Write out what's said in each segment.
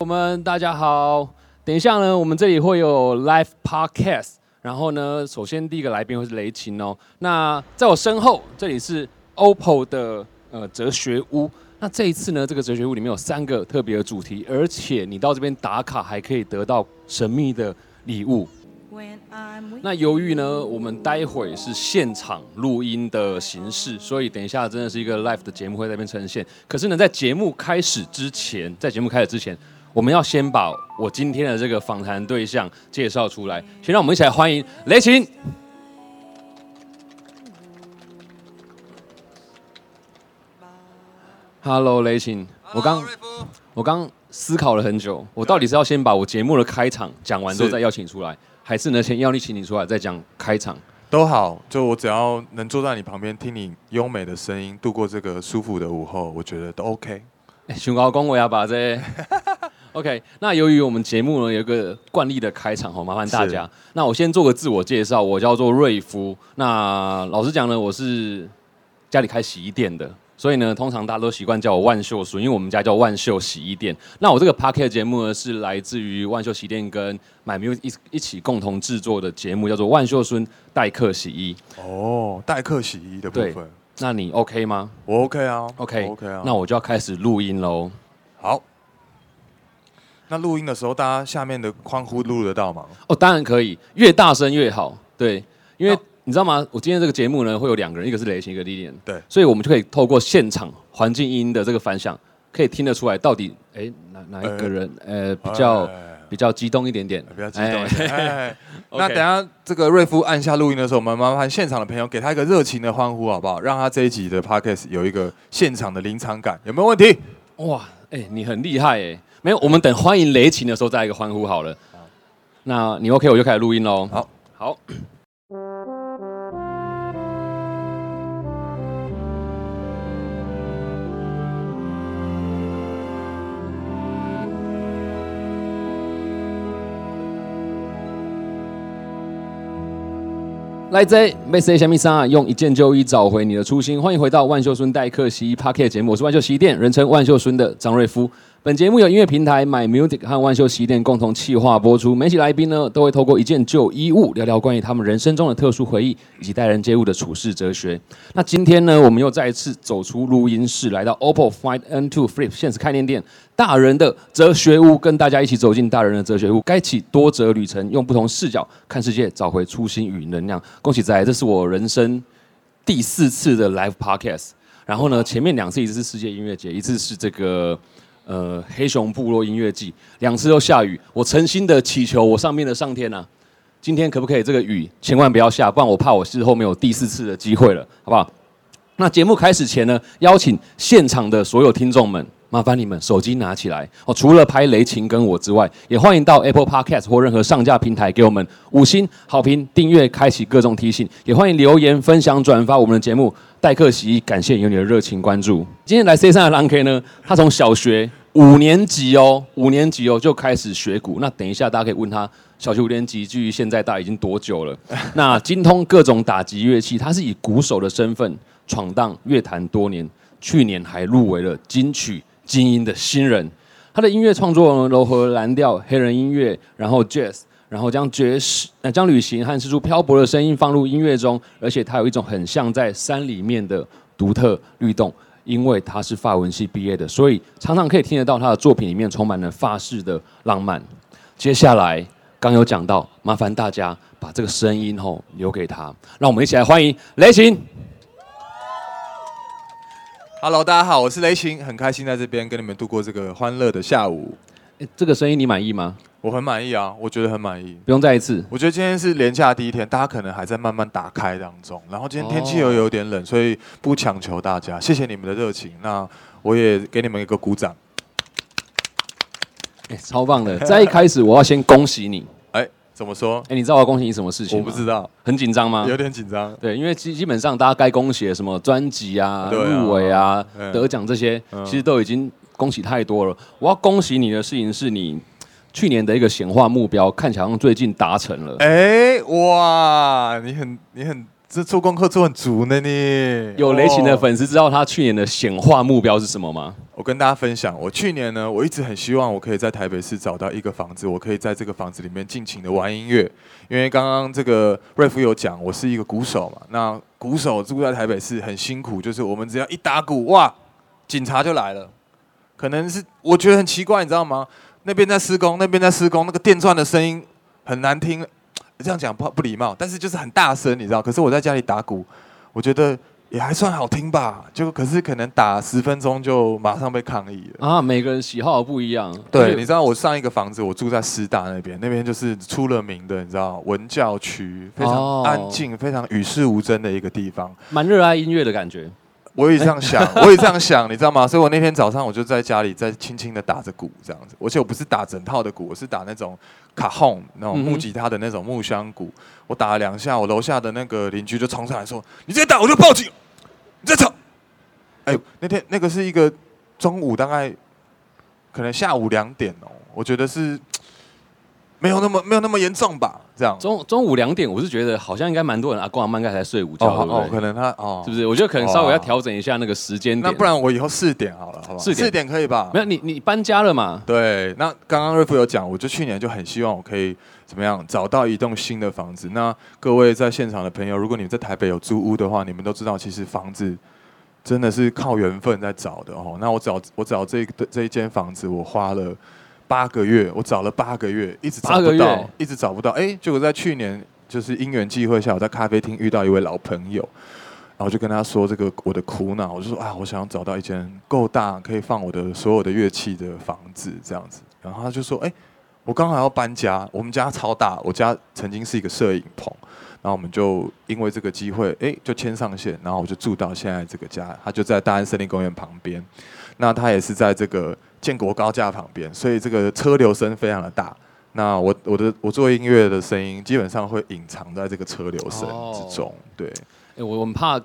我们大家好，等一下呢，我们这里会有 live podcast，然后呢，首先第一个来宾会是雷琴哦。那在我身后，这里是 OPPO 的呃哲学屋。那这一次呢，这个哲学屋里面有三个特别的主题，而且你到这边打卡还可以得到神秘的礼物。那由于呢，我们待会是现场录音的形式，所以等一下真的是一个 live 的节目会在那边呈现。可是呢，在节目开始之前，在节目开始之前。我们要先把我今天的这个访谈对象介绍出来，先让我们一起来欢迎雷琴。Hello，雷琴，我刚我刚思考了很久，我到底是要先把我节目的开场讲完之后再邀请出来，还是呢先邀你请你出来再讲开场？都好，就我只要能坐在你旁边听你优美的声音，度过这个舒服的午后，我觉得都 OK。熊高公，我要把这。OK，那由于我们节目呢有一个惯例的开场哈，麻烦大家。那我先做个自我介绍，我叫做瑞夫。那老实讲呢，我是家里开洗衣店的，所以呢，通常大家都习惯叫我万秀叔，因为我们家叫万秀洗衣店。那我这个 p a r k e t 节目呢，是来自于万秀洗衣店跟买 m 一一起共同制作的节目，叫做万秀孙代客洗衣。哦，代客洗衣的部分。那你 OK 吗？我 OK 啊，OK，OK 啊。那我就要开始录音喽。好。那录音的时候，大家下面的欢呼录得到吗？哦，当然可以，越大声越好。对，因为你知道吗？我今天这个节目呢，会有两个人，一个是雷琴，一个 Lilian。对，所以我们就可以透过现场环境音的这个反响，可以听得出来到底哎哪哪一个人呃比较比较激动一点点，比较激动。那等下这个瑞夫按下录音的时候，我们麻烦现场的朋友给他一个热情的欢呼，好不好？让他这一集的 Podcast 有一个现场的临场感，有没有问题？哇，哎，你很厉害哎。没有，我们等欢迎雷琴的时候再一个欢呼好了。那你 OK，我就开始录音喽。好，好。来这，m 谁 s 米莎用一件旧衣找回你的初心。欢迎回到万秀孙代客洗衣 Parket 节目，我是万秀洗衣店，人称万秀孙的张瑞夫。本节目由音乐平台 My Music 和万秀洗衣店共同企划播出。每期来宾呢，都会透过一件旧衣物，聊聊关于他们人生中的特殊回忆，以及待人接物的处事哲学。那今天呢，我们又再一次走出录音室，来到 OPPO Find N2 Flip 现实开店店，大人的哲学屋，跟大家一起走进大人的哲学屋，开启多哲旅程，用不同视角看世界，找回初心与能量。恭喜仔，这是我人生第四次的 Live Podcast。然后呢，前面两次一次是世界音乐节，一次是这个。呃，黑熊部落音乐季两次都下雨，我诚心的祈求我上面的上天呐，今天可不可以这个雨千万不要下，不然我怕我是后面有第四次的机会了，好不好？那节目开始前呢，邀请现场的所有听众们，麻烦你们手机拿起来哦，除了拍雷琴跟我之外，也欢迎到 Apple Podcast 或任何上架平台给我们五星好评、订阅、开启各种提醒，也欢迎留言分享、转发我们的节目。代客洗衣，感谢有你的热情关注。今天来 C 三的狼 K 呢，他从小学。五年级哦，五年级哦就开始学鼓。那等一下大家可以问他，小学五年级距现在大概已经多久了？那精通各种打击乐器，他是以鼓手的身份闯荡乐坛多年。去年还入围了金曲精英的新人。他的音乐创作呢，柔和蓝调、黑人音乐，然后 Jazz，然后将爵士、呃将旅行和四处漂泊的声音放入音乐中，而且他有一种很像在山里面的独特律动。因为他是法文系毕业的，所以常常可以听得到他的作品里面充满了法式的浪漫。接下来刚有讲到，麻烦大家把这个声音吼留给他，让我们一起来欢迎雷琴。Hello，大家好，我是雷晴，很开心在这边跟你们度过这个欢乐的下午。这个声音你满意吗？我很满意啊，我觉得很满意。不用再一次。我觉得今天是连假第一天，大家可能还在慢慢打开当中。然后今天天气又有点冷，所以不强求大家。谢谢你们的热情，那我也给你们一个鼓掌。哎，超棒的！在一开始，我要先恭喜你。哎，怎么说？哎，你知道我要恭喜你什么事情我不知道，很紧张吗？有点紧张。对，因为基基本上大家该恭喜的什么专辑啊、入围啊、得奖这些，其实都已经恭喜太多了。我要恭喜你的事情是你。去年的一个显化目标，看起来最近达成了。哎，哇，你很你很这做功课做很足呢，你有雷琴的粉丝知道他去年的显化目标是什么吗？我跟大家分享，我去年呢，我一直很希望我可以在台北市找到一个房子，我可以在这个房子里面尽情的玩音乐。因为刚刚这个瑞夫有讲，我是一个鼓手嘛，那鼓手住在台北市很辛苦，就是我们只要一打鼓，哇，警察就来了。可能是我觉得很奇怪，你知道吗？那边在施工，那边在施工，那个电钻的声音很难听，这样讲不不礼貌，但是就是很大声，你知道。可是我在家里打鼓，我觉得。也还算好听吧，就可是可能打十分钟就马上被抗议了啊！每个人喜好不一样。对，你知道我上一个房子我住在师大那边，那边就是出了名的，你知道文教区，非常安静、非常与世无争的一个地方，蛮热爱音乐的感觉。我也这样想，我也这样想，你知道吗？所以我那天早上我就在家里在轻轻的打着鼓这样子，而且我不是打整套的鼓，我是打那种卡轰那种木吉他的那种木箱鼓。我打了两下，我楼下的那个邻居就冲上来说：“你再打我就报警。”你在吵？哎，那天那个是一个中午，大概可能下午两点哦。我觉得是没有那么没有那么严重吧？这样中中午两点，我是觉得好像应该蛮多人阿公阿妈应该才睡午觉，哦，可能他哦，是不是？我觉得可能稍微要调整一下那个时间点。那不然我以后四点好了，好吧？四点可以吧？没有你你搬家了嘛？对，那刚刚瑞夫有讲，我就去年就很希望我可以怎么样找到一栋新的房子。那各位在现场的朋友，如果你们在台北有租屋的话，你们都知道，其实房子真的是靠缘分在找的哦。那我找我找这个这一间房子，我花了。八个月，我找了八个月，一直找不到，一直找不到。哎，结果在去年，就是因缘际会下，我在咖啡厅遇到一位老朋友，然后就跟他说这个我的苦恼，我就说啊，我想要找到一间够大，可以放我的所有的乐器的房子，这样子。然后他就说，哎，我刚好要搬家，我们家超大，我家曾经是一个摄影棚，然后我们就因为这个机会，哎，就牵上线，然后我就住到现在这个家，他就在大安森林公园旁边，那它也是在这个。建国高架旁边，所以这个车流声非常的大。那我我的我做音乐的声音基本上会隐藏在这个车流声之中。对，哎，我我们怕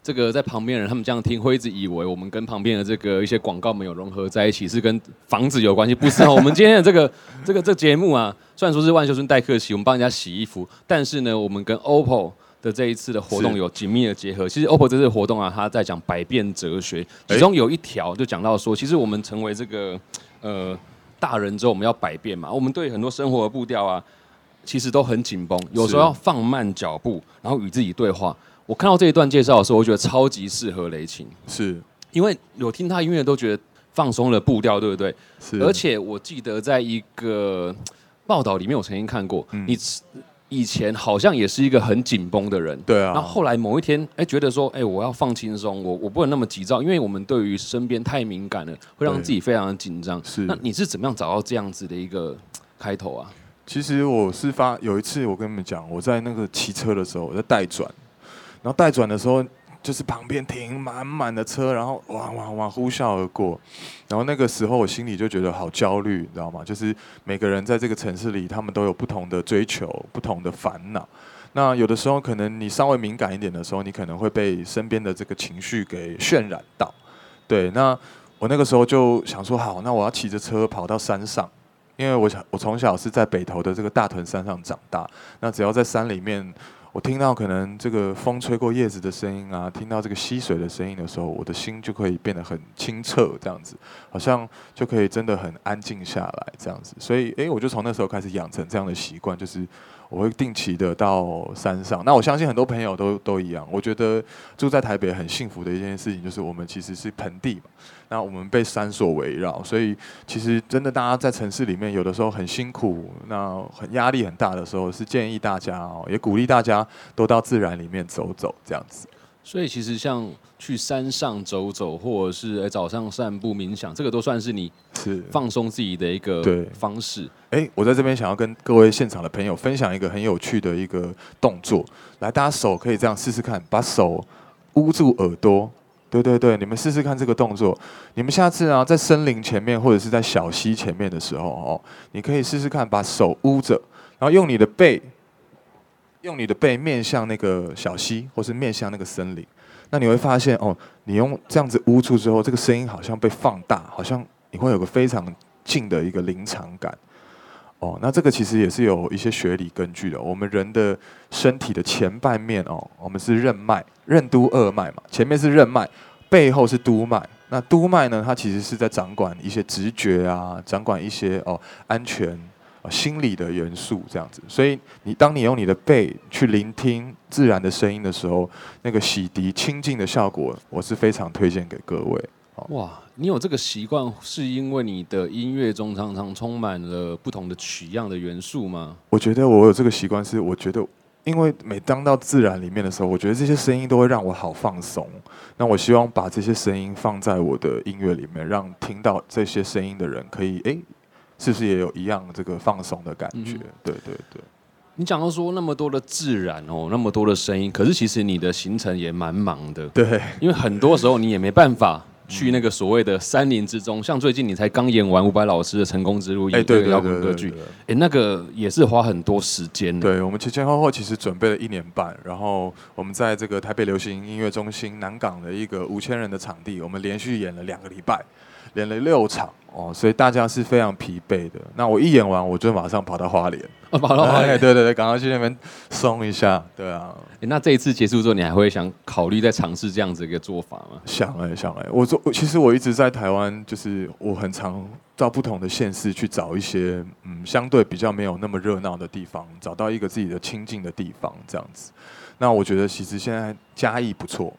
这个在旁边人他们这样听，会一直以为我们跟旁边的这个一些广告没有融合在一起，是跟房子有关系。不是哦，我们今天的这个 这个这节目啊，虽然说是万秀村代客洗，我们帮人家洗衣服，但是呢，我们跟 OPPO。的这一次的活动有紧密的结合。其实 OPPO 这次活动啊，它在讲百变哲学，其中有一条就讲到说，其实我们成为这个呃大人之后，我们要百变嘛。我们对很多生活的步调啊，其实都很紧绷，有时候要放慢脚步，然后与自己对话。我看到这一段介绍的时候，我觉得超级适合雷琴，是因为有听他音乐都觉得放松了步调，对不对？是。而且我记得在一个报道里面，我曾经看过你。以前好像也是一个很紧绷的人，对啊。然后后来某一天，哎，觉得说，哎，我要放轻松，我我不能那么急躁，因为我们对于身边太敏感了，会让自己非常的紧张。是。那你是怎么样找到这样子的一个开头啊？其实我是发有一次，我跟你们讲，我在那个骑车的时候，我在带转，然后带转的时候。就是旁边停满满的车，然后哇哇哇呼啸而过，然后那个时候我心里就觉得好焦虑，你知道吗？就是每个人在这个城市里，他们都有不同的追求、不同的烦恼。那有的时候可能你稍微敏感一点的时候，你可能会被身边的这个情绪给渲染到。对，那我那个时候就想说，好，那我要骑着车跑到山上，因为我想我从小是在北投的这个大屯山上长大，那只要在山里面。我听到可能这个风吹过叶子的声音啊，听到这个溪水的声音的时候，我的心就可以变得很清澈，这样子，好像就可以真的很安静下来，这样子。所以，诶，我就从那时候开始养成这样的习惯，就是。我会定期的到山上，那我相信很多朋友都都一样。我觉得住在台北很幸福的一件事情，就是我们其实是盆地嘛，那我们被山所围绕，所以其实真的大家在城市里面有的时候很辛苦，那很压力很大的时候，是建议大家哦，也鼓励大家都到自然里面走走这样子。所以其实像去山上走走，或者是早上散步冥想，这个都算是你是放松自己的一个方式。哎，我在这边想要跟各位现场的朋友分享一个很有趣的一个动作，来，大家手可以这样试试看，把手捂住耳朵。对对对，你们试试看这个动作。你们下次啊，在森林前面或者是在小溪前面的时候哦，你可以试试看，把手捂着，然后用你的背。用你的背面向那个小溪，或是面向那个森林，那你会发现哦，你用这样子捂住之后，这个声音好像被放大，好像你会有个非常近的一个临场感。哦，那这个其实也是有一些学理根据的。我们人的身体的前半面哦，我们是任脉，任督二脉嘛，前面是任脉，背后是督脉。那督脉呢，它其实是在掌管一些直觉啊，掌管一些哦安全、心理的元素这样子。所以你当你用你的背去聆听自然的声音的时候，那个洗涤清净的效果，我是非常推荐给各位。哇，你有这个习惯，是因为你的音乐中常常充满了不同的取样的元素吗？我觉得我有这个习惯，是我觉得，因为每当到自然里面的时候，我觉得这些声音都会让我好放松。那我希望把这些声音放在我的音乐里面，让听到这些声音的人可以，哎，是不是也有一样这个放松的感觉？对对对。你讲到说那么多的自然哦，那么多的声音，可是其实你的行程也蛮忙的。对，因为很多时候你也没办法。去那个所谓的山林之中，像最近你才刚演完伍佰老师的《成功之路》一对摇滚歌剧，哎，那个也是花很多时间。对，我们前前后后其实准备了一年半，然后我们在这个台北流行音乐中心南港的一个五千人的场地，我们连续演了两个礼拜，演了六场哦，所以大家是非常疲惫的。那我一演完，我就马上跑到花莲。跑到花莲，对对对，赶快去那边松一下，对啊。那这一次结束之后，你还会想考虑再尝试这样子一个做法吗？想哎，想哎，我做，其实我一直在台湾，就是我很常到不同的县市去找一些嗯，相对比较没有那么热闹的地方，找到一个自己的清静的地方，这样子。那我觉得其实现在嘉义不错，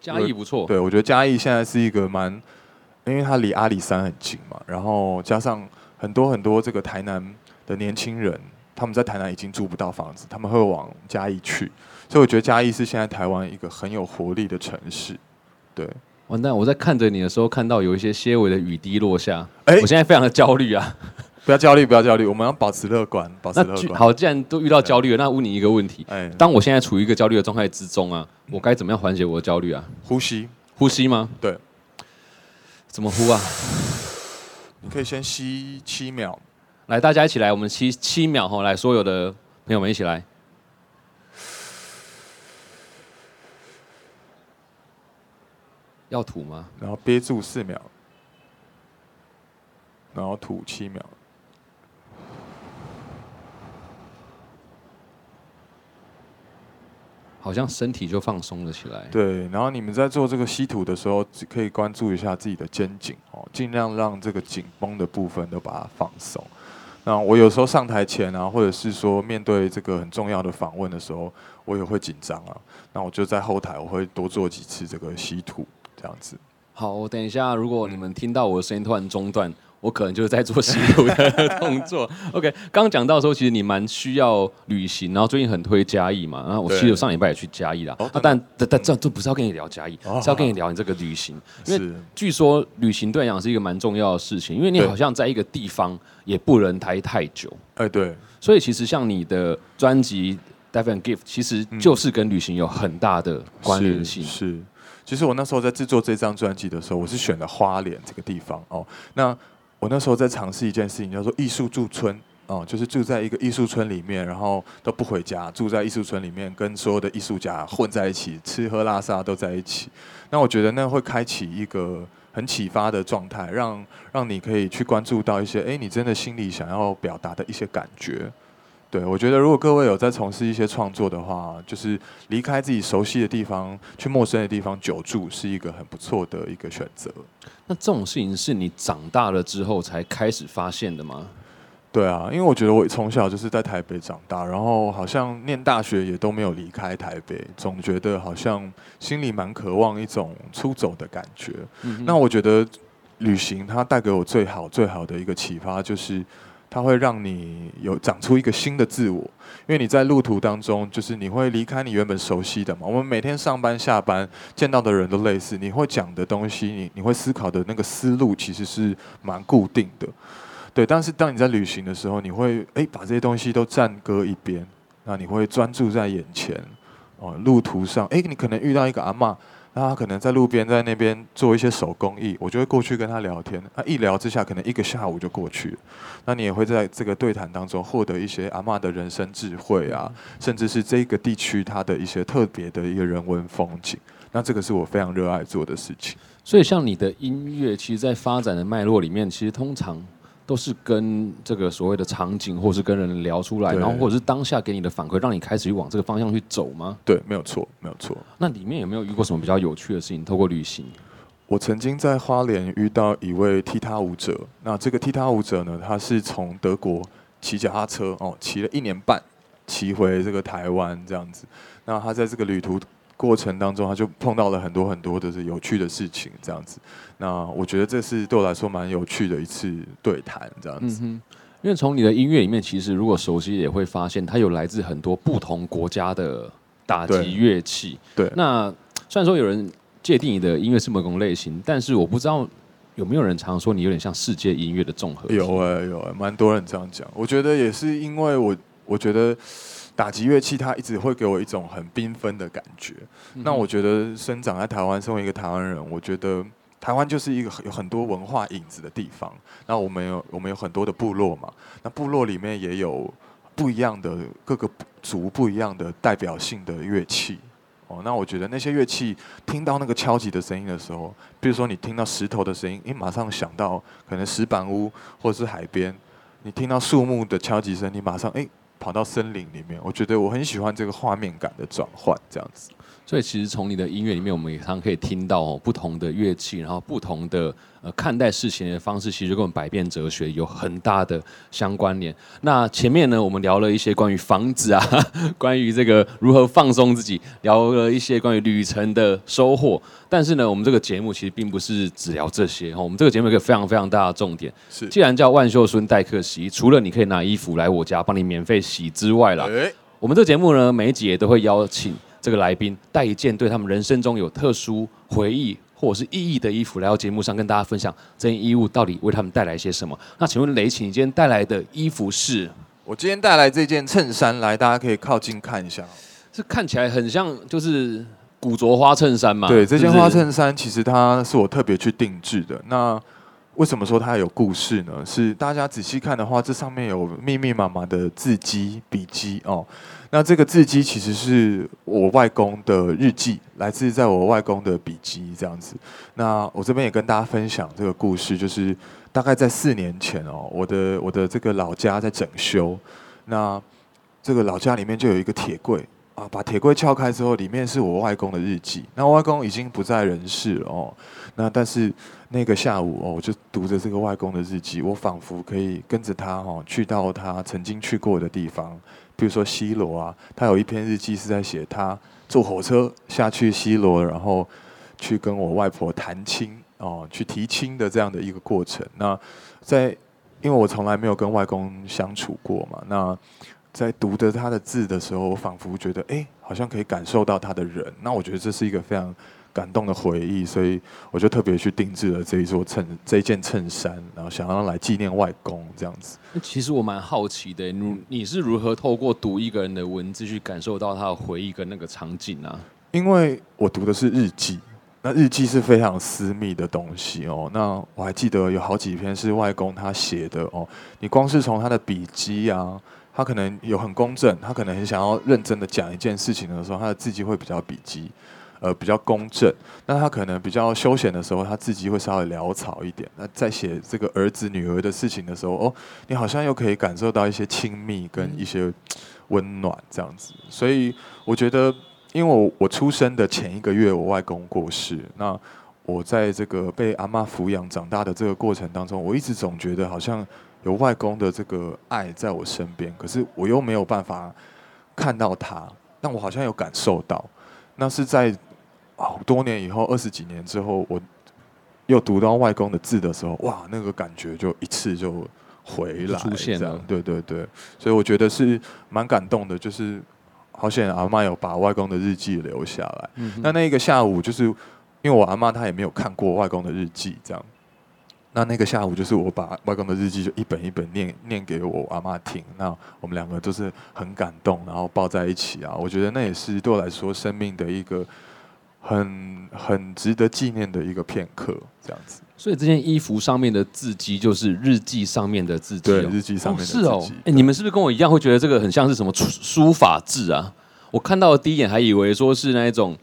嘉义不错，对我觉得嘉义现在是一个蛮，因为它离阿里山很近嘛，然后加上很多很多这个台南的年轻人。他们在台南已经租不到房子，他们会往嘉义去，所以我觉得嘉义是现在台湾一个很有活力的城市。对，完蛋！我在看着你的时候，看到有一些些微的雨滴落下，哎，我现在非常的焦虑啊！不要焦虑，不要焦虑，我们要保持乐观，保持乐观。好，既然都遇到焦虑了，那问你一个问题：哎，当我现在处于一个焦虑的状态之中啊，我该怎么样缓解我的焦虑啊？呼吸，呼吸吗？对，怎么呼啊？你可以先吸七秒。来，大家一起来，我们吸七秒哈，来，所有的朋友们一起来，要吐吗？然后憋住四秒，然后吐七秒。好像身体就放松了起来。对，然后你们在做这个吸吐的时候，可以关注一下自己的肩颈哦，尽量让这个紧绷的部分都把它放松。那我有时候上台前啊，或者是说面对这个很重要的访问的时候，我也会紧张啊。那我就在后台，我会多做几次这个吸吐，这样子。好，我等一下，如果你们听到我的声音突然中断。我可能就是在做吸毒的动作。OK，刚刚讲到说，其实你蛮需要旅行，然后最近很推嘉义嘛。然后我其实上礼拜也去嘉义啦。但但但这这不是要跟你聊嘉义，是要跟你聊你这个旅行。因为据说旅行对讲是一个蛮重要的事情，因为你好像在一个地方也不能待太久。哎，对。所以其实像你的专辑《d e v and Gift》，其实就是跟旅行有很大的关联性。是。其实我那时候在制作这张专辑的时候，我是选了花莲这个地方哦。那我那时候在尝试一件事情，叫做艺术驻村哦，就是住在一个艺术村里面，然后都不回家，住在艺术村里面，跟所有的艺术家混在一起，吃喝拉撒都在一起。那我觉得那会开启一个很启发的状态，让让你可以去关注到一些，哎，你真的心里想要表达的一些感觉。对，我觉得如果各位有在从事一些创作的话，就是离开自己熟悉的地方，去陌生的地方久住，是一个很不错的一个选择。那这种事情是你长大了之后才开始发现的吗？对啊，因为我觉得我从小就是在台北长大，然后好像念大学也都没有离开台北，总觉得好像心里蛮渴望一种出走的感觉。那我觉得旅行它带给我最好最好的一个启发就是。它会让你有长出一个新的自我，因为你在路途当中，就是你会离开你原本熟悉的嘛。我们每天上班下班见到的人都类似，你会讲的东西，你你会思考的那个思路其实是蛮固定的，对。但是当你在旅行的时候，你会诶把这些东西都暂搁一边，那你会专注在眼前哦，路途上诶，你可能遇到一个阿妈。那他可能在路边，在那边做一些手工艺，我就会过去跟他聊天。那一聊之下，可能一个下午就过去了。那你也会在这个对谈当中获得一些阿妈的人生智慧啊，甚至是这个地区它的一些特别的一个人文风景。那这个是我非常热爱做的事情。所以，像你的音乐，其实，在发展的脉络里面，其实通常。都是跟这个所谓的场景，或是跟人聊出来，然后或者是当下给你的反馈，让你开始去往这个方向去走吗？对，没有错，没有错。那里面有没有遇过什么比较有趣的事情？透过旅行，我曾经在花莲遇到一位踢踏舞者，那这个踢踏舞者呢，他是从德国骑脚踏车哦，骑了一年半，骑回这个台湾这样子。那他在这个旅途过程当中，他就碰到了很多很多的有趣的事情这样子。那我觉得这是对我来说蛮有趣的一次对谈这样子。嗯，因为从你的音乐里面，其实如果熟悉也会发现，它有来自很多不同国家的打击乐器。对，那虽然说有人界定你的音乐是某种类型，但是我不知道有没有人常说你有点像世界音乐的综合。有哎、有哎、蛮多人这样讲。我觉得也是因为我，我觉得打击乐器它一直会给我一种很缤纷的感觉。嗯那我觉得生长在台湾，身为一个台湾人，我觉得台湾就是一个有很多文化影子的地方。那我们有我们有很多的部落嘛，那部落里面也有不一样的各个族不一样的代表性的乐器。哦，那我觉得那些乐器听到那个敲击的声音的时候，比如说你听到石头的声音，你马上想到可能石板屋或者是海边；你听到树木的敲击声，你马上哎跑到森林里面。我觉得我很喜欢这个画面感的转换，这样子。所以其实从你的音乐里面，我们也常常可以听到、哦、不同的乐器，然后不同的呃看待事情的方式，其实跟我们百变哲学有很大的相关联。那前面呢，我们聊了一些关于房子啊，关于这个如何放松自己，聊了一些关于旅程的收获。但是呢，我们这个节目其实并不是只聊这些哦，我们这个节目有一个非常非常大的重点，是，既然叫万秀孙代客洗衣，除了你可以拿衣服来我家帮你免费洗之外啦，哎，我们这个节目呢，每一集也都会邀请这个来宾带一件对他们人生中有特殊回忆或者是意义的衣服来到节目上，跟大家分享这件衣物到底为他们带来些什么。那请问雷晴，你今天带来的衣服是？我今天带来这件衬衫来，大家可以靠近看一下。是看起来很像就是古着花衬衫嘛？对，这件花衬衫其实它是我特别去定制的。那为什么说它有故事呢？是大家仔细看的话，这上面有密密麻麻的字迹、笔记哦。那这个字迹其实是我外公的日记，来自在我外公的笔记这样子。那我这边也跟大家分享这个故事，就是大概在四年前哦，我的我的这个老家在整修，那这个老家里面就有一个铁柜啊，把铁柜撬开之后，里面是我外公的日记。那外公已经不在人世了哦，那但是那个下午哦，我就读着这个外公的日记，我仿佛可以跟着他哦，去到他曾经去过的地方，比如说西罗啊，他有一篇日记是在写他坐火车下去西罗，然后去跟我外婆谈亲哦，去提亲的这样的一个过程。那在因为我从来没有跟外公相处过嘛，那在读着他的字的时候，我仿佛觉得，哎、好像可以感受到他的人。那我觉得这是一个非常感动的回忆，所以我就特别去定制了这一座衬这一件衬衫，然后想要来纪念外公这样子。其实我蛮好奇的，你你是如何透过读一个人的文字去感受到他的回忆跟那个场景啊？因为我读的是日记，那日记是非常私密的东西哦。那我还记得有好几篇是外公他写的哦。你光是从他的笔记啊，他可能有很公正，他可能很想要认真的讲一件事情的时候，他的字迹会比较笔记，呃，比较公正。那他可能比较休闲的时候，他字迹会稍微潦草一点。那在写这个儿子女儿的事情的时候，哦，你好像又可以感受到一些亲密跟一些温暖这样子。所以我觉得。因为我我出生的前一个月，我外公过世。那我在这个被阿妈抚养长大的这个过程当中，我一直总觉得好像有外公的这个爱在我身边，可是我又没有办法看到他。但我好像有感受到，那是在好多年以后，二十几年之后，我又读到外公的字的时候，哇，那个感觉就一次就回来出现了这样对对对，所以我觉得是蛮感动的，就是。好险，阿妈有把外公的日记留下来。嗯那那一个下午，就是因为我阿妈她也没有看过外公的日记，这样。那那个下午，就是我把外公的日记就一本一本念念给我阿妈听。那我们两个都是很感动，然后抱在一起啊。我觉得那也是对我来说生命的一个很很值得纪念的一个片刻，这样子。所以这件衣服上面的字迹就是日记上面的字迹、哦，对日记上面的字迹。哎、你们是不是跟我一样会觉得这个很像是什么书书法字啊？我看到的第一眼还以为说是那一种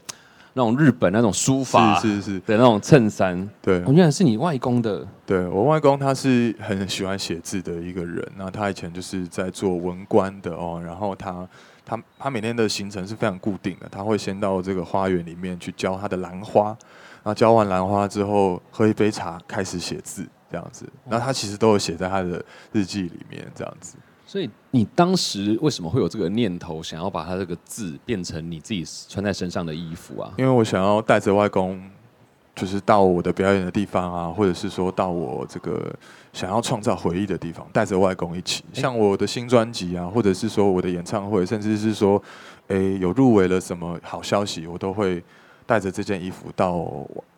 那种日本那种书法是是是，的那种衬衫，对哦，原来是你外公的。对我外公他是很喜欢写字的一个人，那他以前就是在做文官的哦，然后他他他每天的行程是非常固定的，他会先到这个花园里面去浇他的兰花，然那浇完兰花之后，喝一杯茶，开始写字这样子。那他其实都有写在他的日记里面这样子。所以你当时为什么会有这个念头，想要把他这个字变成你自己穿在身上的衣服啊？因为我想要带着外公，就是到我的表演的地方啊，或者是说到我这个想要创造回忆的地方，带着外公一起。像我的新专辑啊，或者是说我的演唱会，甚至是说，诶有入围了什么好消息，我都会带着这件衣服到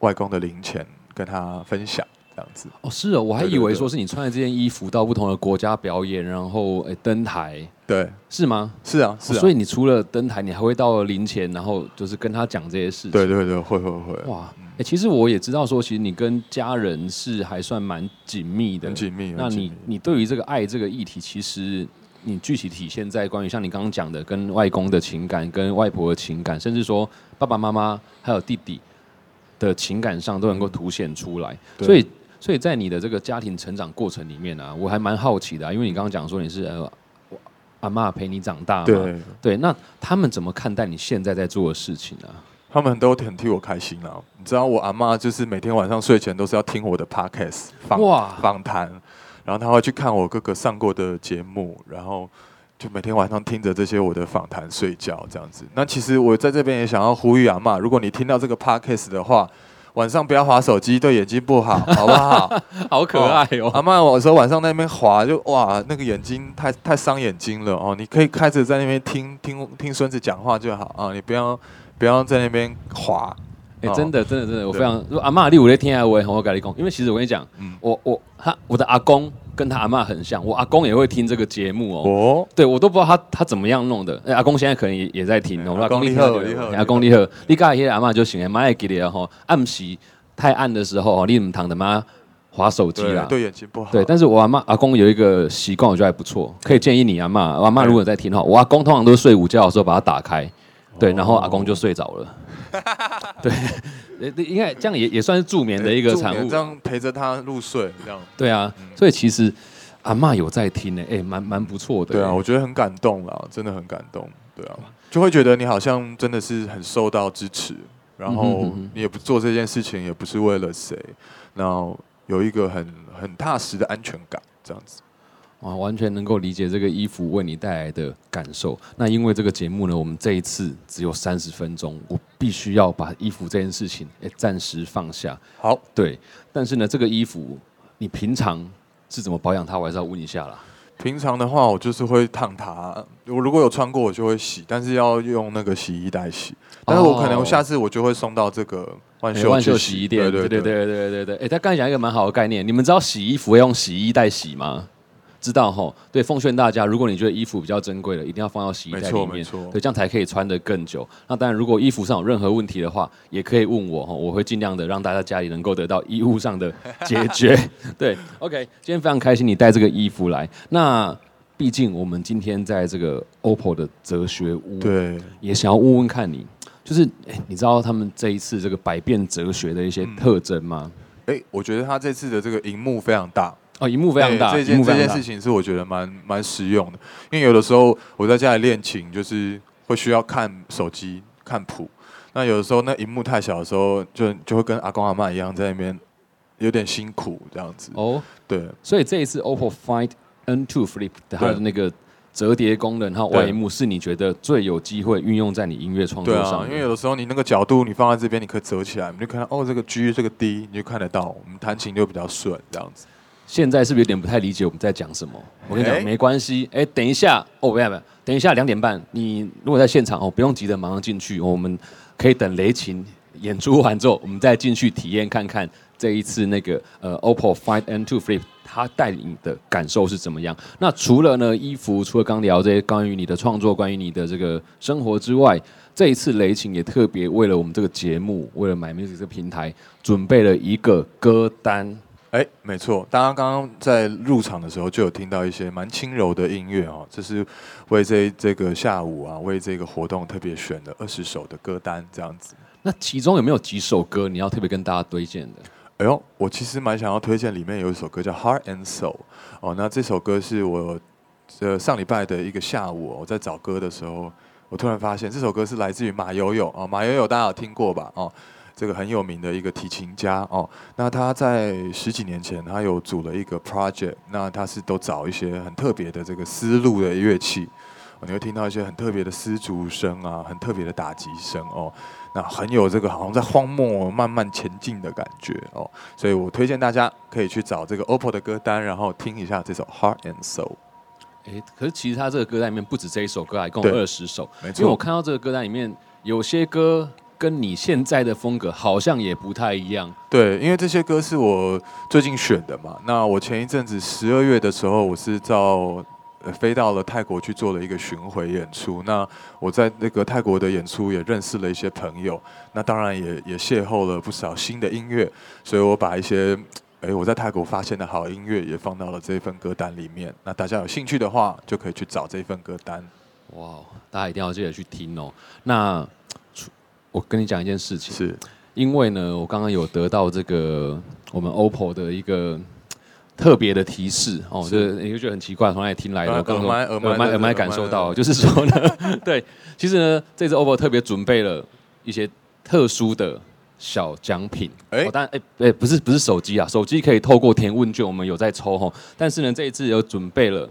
外公的灵前跟他分享。这样子哦，是哦，我还以为说是你穿着这件衣服到不同的国家表演，然后诶登台，对，是吗？是啊，是啊。所以你除了登台，你还会到灵前，然后就是跟他讲这些事情。对对对，会会会。哇，哎，其实我也知道说，其实你跟家人是还算蛮紧密的，很紧密。那你你对于这个爱这个议题，其实你具体体现在关于像你刚刚讲的，跟外公的情感、跟外婆的情感，甚至说爸爸妈妈还有弟弟的情感上，都能够凸显出来。所以。所以在你的这个家庭成长过程里面啊，我还蛮好奇的，因为你刚刚讲说你是呃阿妈陪你长大嘛，对对，那他们怎么看待你现在在做的事情呢？他们都很替我开心啊！你知道我阿妈就是每天晚上睡前都是要听我的 podcast 访访谈，然后他会去看我哥哥上过的节目，然后就每天晚上听着这些我的访谈睡觉这样子。那其实我在这边也想要呼吁阿妈，如果你听到这个 podcast 的话。晚上不要划手机，对眼睛不好，好不好？好可爱哦！阿妈，有时候晚上那边划，就哇，那个眼睛太太伤眼睛了哦。你可以开始在那边听听听孙子讲话就好啊，你不要不要在那边划。哎，真的真的真的，我非常。如果阿妈你有在听啊，我也很我跟你讲，因为其实我跟你讲，我我他我的阿公。跟他阿妈很像，我阿公也会听这个节目哦。哦，对我都不知道他他怎么样弄的。哎阿公现在可能也也在听哦。阿公厉害，阿公厉害。你刚才些阿妈就行了，妈也给你哈。暗时太暗的时候，你们躺的妈划手机啦，对眼睛不好。对，但是我阿妈阿公有一个习惯，我觉得还不错，可以建议你阿妈。阿妈如果在听的话，我阿公通常都是睡午觉的时候把它打开，对，然后阿公就睡着了。对。应该这样也也算是助眠的一个产物，这样陪着他入睡，这样。对啊，所以其实阿妈有在听呢，哎，蛮蛮不错的。对啊，我觉得很感动啦，真的很感动。对啊，就会觉得你好像真的是很受到支持，然后你也不做这件事情，也不是为了谁，然后有一个很很踏实的安全感，这样子。啊，完全能够理解这个衣服为你带来的感受。那因为这个节目呢，我们这一次只有三十分钟，我必须要把衣服这件事情诶暂时放下。好，对。但是呢，这个衣服你平常是怎么保养它？我还是要问一下啦。平常的话，我就是会烫它。我如果有穿过，我就会洗，但是要用那个洗衣袋洗。但是我可能下次我就会送到这个万秀万秀洗衣店。对对对对对对对。哎，他刚才讲一个蛮好的概念，你们知道洗衣服要用洗衣袋洗吗？知道哈，对，奉劝大家，如果你觉得衣服比较珍贵的，一定要放到洗衣袋里面，对，这样才可以穿得更久。那当然，如果衣服上有任何问题的话，也可以问我哈，我会尽量的让大家家里能够得到衣物上的解决。对，OK，今天非常开心你带这个衣服来。那毕竟我们今天在这个 OPPO 的哲学屋，对，也想要问问看你，就是哎，你知道他们这一次这个百变哲学的一些特征吗？哎，我觉得他这次的这个荧幕非常大。哦，荧幕非常大，这件这件事情是我觉得蛮蛮实用的，因为有的时候我在家里练琴，就是会需要看手机看谱，那有的时候那荧幕太小的时候，就就会跟阿公阿妈一样在那边有点辛苦这样子。哦，对，所以这一次 OPPO Find N2 Flip 它的那个折叠功能和外幕是你觉得最有机会运用在你音乐创作上？因为有的时候你那个角度你放在这边，你可以折起来，你就看到哦这个 G 这个 D，你就看得到，我们弹琴就比较顺这样子。现在是不是有点不太理解我们在讲什么？我跟你讲，没关系。哎，等一下，哦，不要不要，等一下两点半，你如果在现场哦，不用急着马上进去，我们可以等雷琴演出完之后，我们再进去体验看看这一次那个呃 OPPO Find N2 Flip 它带领的感受是怎么样。那除了呢衣服，除了刚聊这些关于你的创作、关于你的这个生活之外，这一次雷琴也特别为了我们这个节目，为了 My Music 这个平台，准备了一个歌单。哎，没错，大家刚刚在入场的时候就有听到一些蛮轻柔的音乐哦，这是为这这个下午啊，为这个活动特别选的二十首的歌单这样子。那其中有没有几首歌你要特别跟大家推荐的？哎呦，我其实蛮想要推荐里面有一首歌叫《Heart and Soul》哦，那这首歌是我呃上礼拜的一个下午，我在找歌的时候，我突然发现这首歌是来自于马友友啊，马友友大家有听过吧？哦。这个很有名的一个提琴家哦。那他在十几年前，他有组了一个 project，那他是都找一些很特别的这个丝路的乐器，哦你会听到一些很特别的丝竹声啊，很特别的打击声哦。那很有这个好像在荒漠慢慢前进的感觉哦。所以我推荐大家可以去找这个 OPPO 的歌单，然后听一下这首 Heart and Soul。哎，可是其实他这个歌单里面不止这一首歌，一共二十首。没因为我，看到这个歌单里面有些歌跟你现在的风格好像也不太一样。对，因为这些歌是我最近选的嘛。那我前一阵子十二月的时候，我是到呃飞到了泰国去做了一个巡回演出。那我在那个泰国的演出也认识了一些朋友，那当然也也邂逅了不少新的音乐，所以我把一些。哎，我在泰国发现的好音乐也放到了这一份歌单里面。那大家有兴趣的话，就可以去找这一份歌单。哇，大家一定要记得去听哦。那除我跟你讲一件事情，是，因为呢，我刚刚有得到这个我们 OPPO 的一个特别的提示哦，是就是你会觉得很奇怪，从哪里听来的？呃我刚刚说耳麦耳麦耳麦感受到，就是说呢，对，其实呢，这次 OPPO 特别准备了一些特殊的。小奖品，哎哦，但哎哎，不是不是手机啊，手机可以透过填问卷，我们有在抽吼。但是呢，这一次有准备了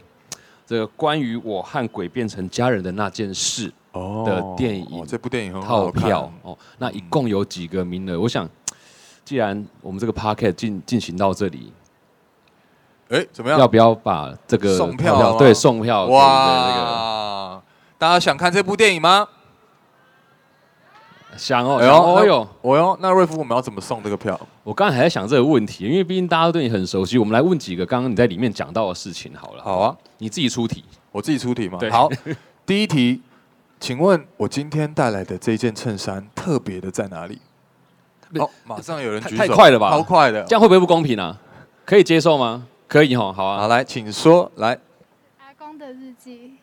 这个关于我和鬼变成家人的那件事哦的电影哦这部电影很套好看票哦。那一共有几个名额？我想，既然我们这个 p a r k e t 进进行到这里，哎，怎么样？要不要把这个送票吗对送票？哇！大家想看这部电影吗？想哦，哎呦，想哦那哟！我哟，那瑞夫我们要怎么送这个票？我刚才还在想这个问题，因为毕竟大家都对你很熟悉，我们来问几个刚刚你在里面讲到的事情好了。好啊，你自己出题。我自己出题嘛对。好，第一题，请问我今天带来的这件衬衫特别的在哪里？不哦，马上有人举手，太太快了吧超快的这。样会不会不公平啊？可以接受吗？可以哈，好啊。好，来，请说。来，阿公的日记，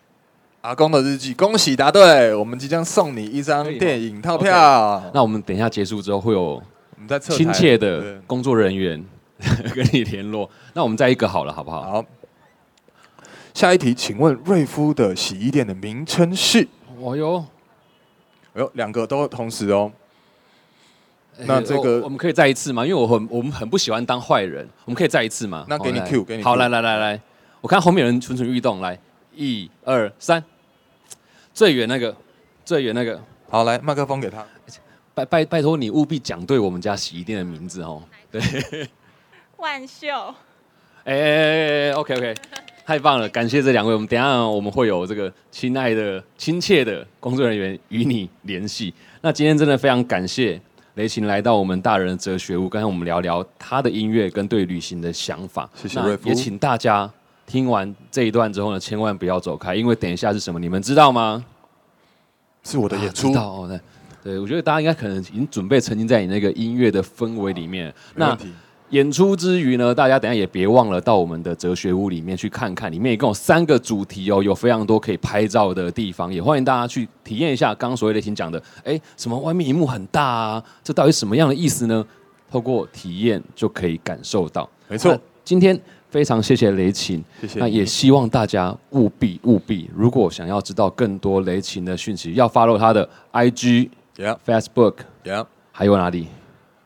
阿公的日记，恭喜答对，我们即将送你一张电影套票。那我们等一下结束之后会有我们在侧亲切的对工作人员跟你联络。那我们再一个好了，好不好？好。下一题，请问瑞夫的洗衣店的名称是？哦哟，哎呦，两个都同时哦。那呃这个我我们可以再一次吗？因为我很我们很不喜欢当坏人，我们可以再一次吗？那给你好来 cue，给你好，来来来来，我看后面有人蠢蠢欲动，来，一二三，最远那个，最远那个，好，来，麦克风给他。拜拜拜托你务必讲对我们家洗衣店的名字哦。对万秀，哎哎哎哎，OK OK，太棒了，感谢这两位。我们等一下我们会有这个亲爱的、亲切的工作人员与你联系。那今天真的非常感谢雷琴来到我们大人的哲学屋，刚才我们聊聊他的音乐跟对旅行的想法。那谢谢瑞夫也请大家听完这一段之后呢，千万不要走开，因为等一下是什么，你们知道吗？是我的演啊出知，道哦，对。对，我觉得大家应该可能已经准备沉浸在你那个音乐的氛围里面。那没问题。演出之余呢，大家等下也别忘了到我们的哲学屋里面去看看，里面一共有三个主题哦，有非常多可以拍照的地方，也欢迎大家去体验一下刚刚所谓雷霆讲的，哎，什么外面荧幕很大啊，这到底什么样的意思呢？透过体验就可以感受到。没错，今天非常谢谢雷琴，谢谢。那也希望大家务必务必，如果想要知道更多雷琴的讯息，要 follow 他的 IG、Yeah Facebook，Yeah，还有哪里？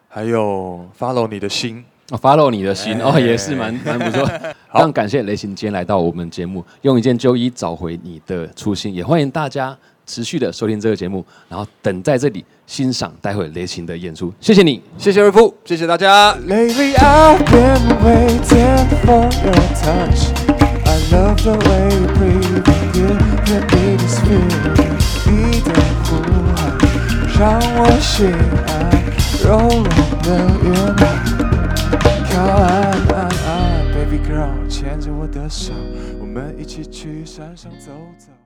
还有 follow 你的心，哦，follow 你的心、哎哦，也是蛮蛮不错。非常感谢雷行今天来到我们节目，用一件旧衣找回你的初心，也欢迎大家持续的收听这个节目，然后等在这里欣赏待会雷行的演出。谢谢你。谢谢瑞夫，谢谢大家。Lately I've been waiting for your touch. I love the way you breathe, you let me this feeling. 你的呼喊让我心安，柔软的云，Baby girl，牵着我的手，我们一起去山上走走。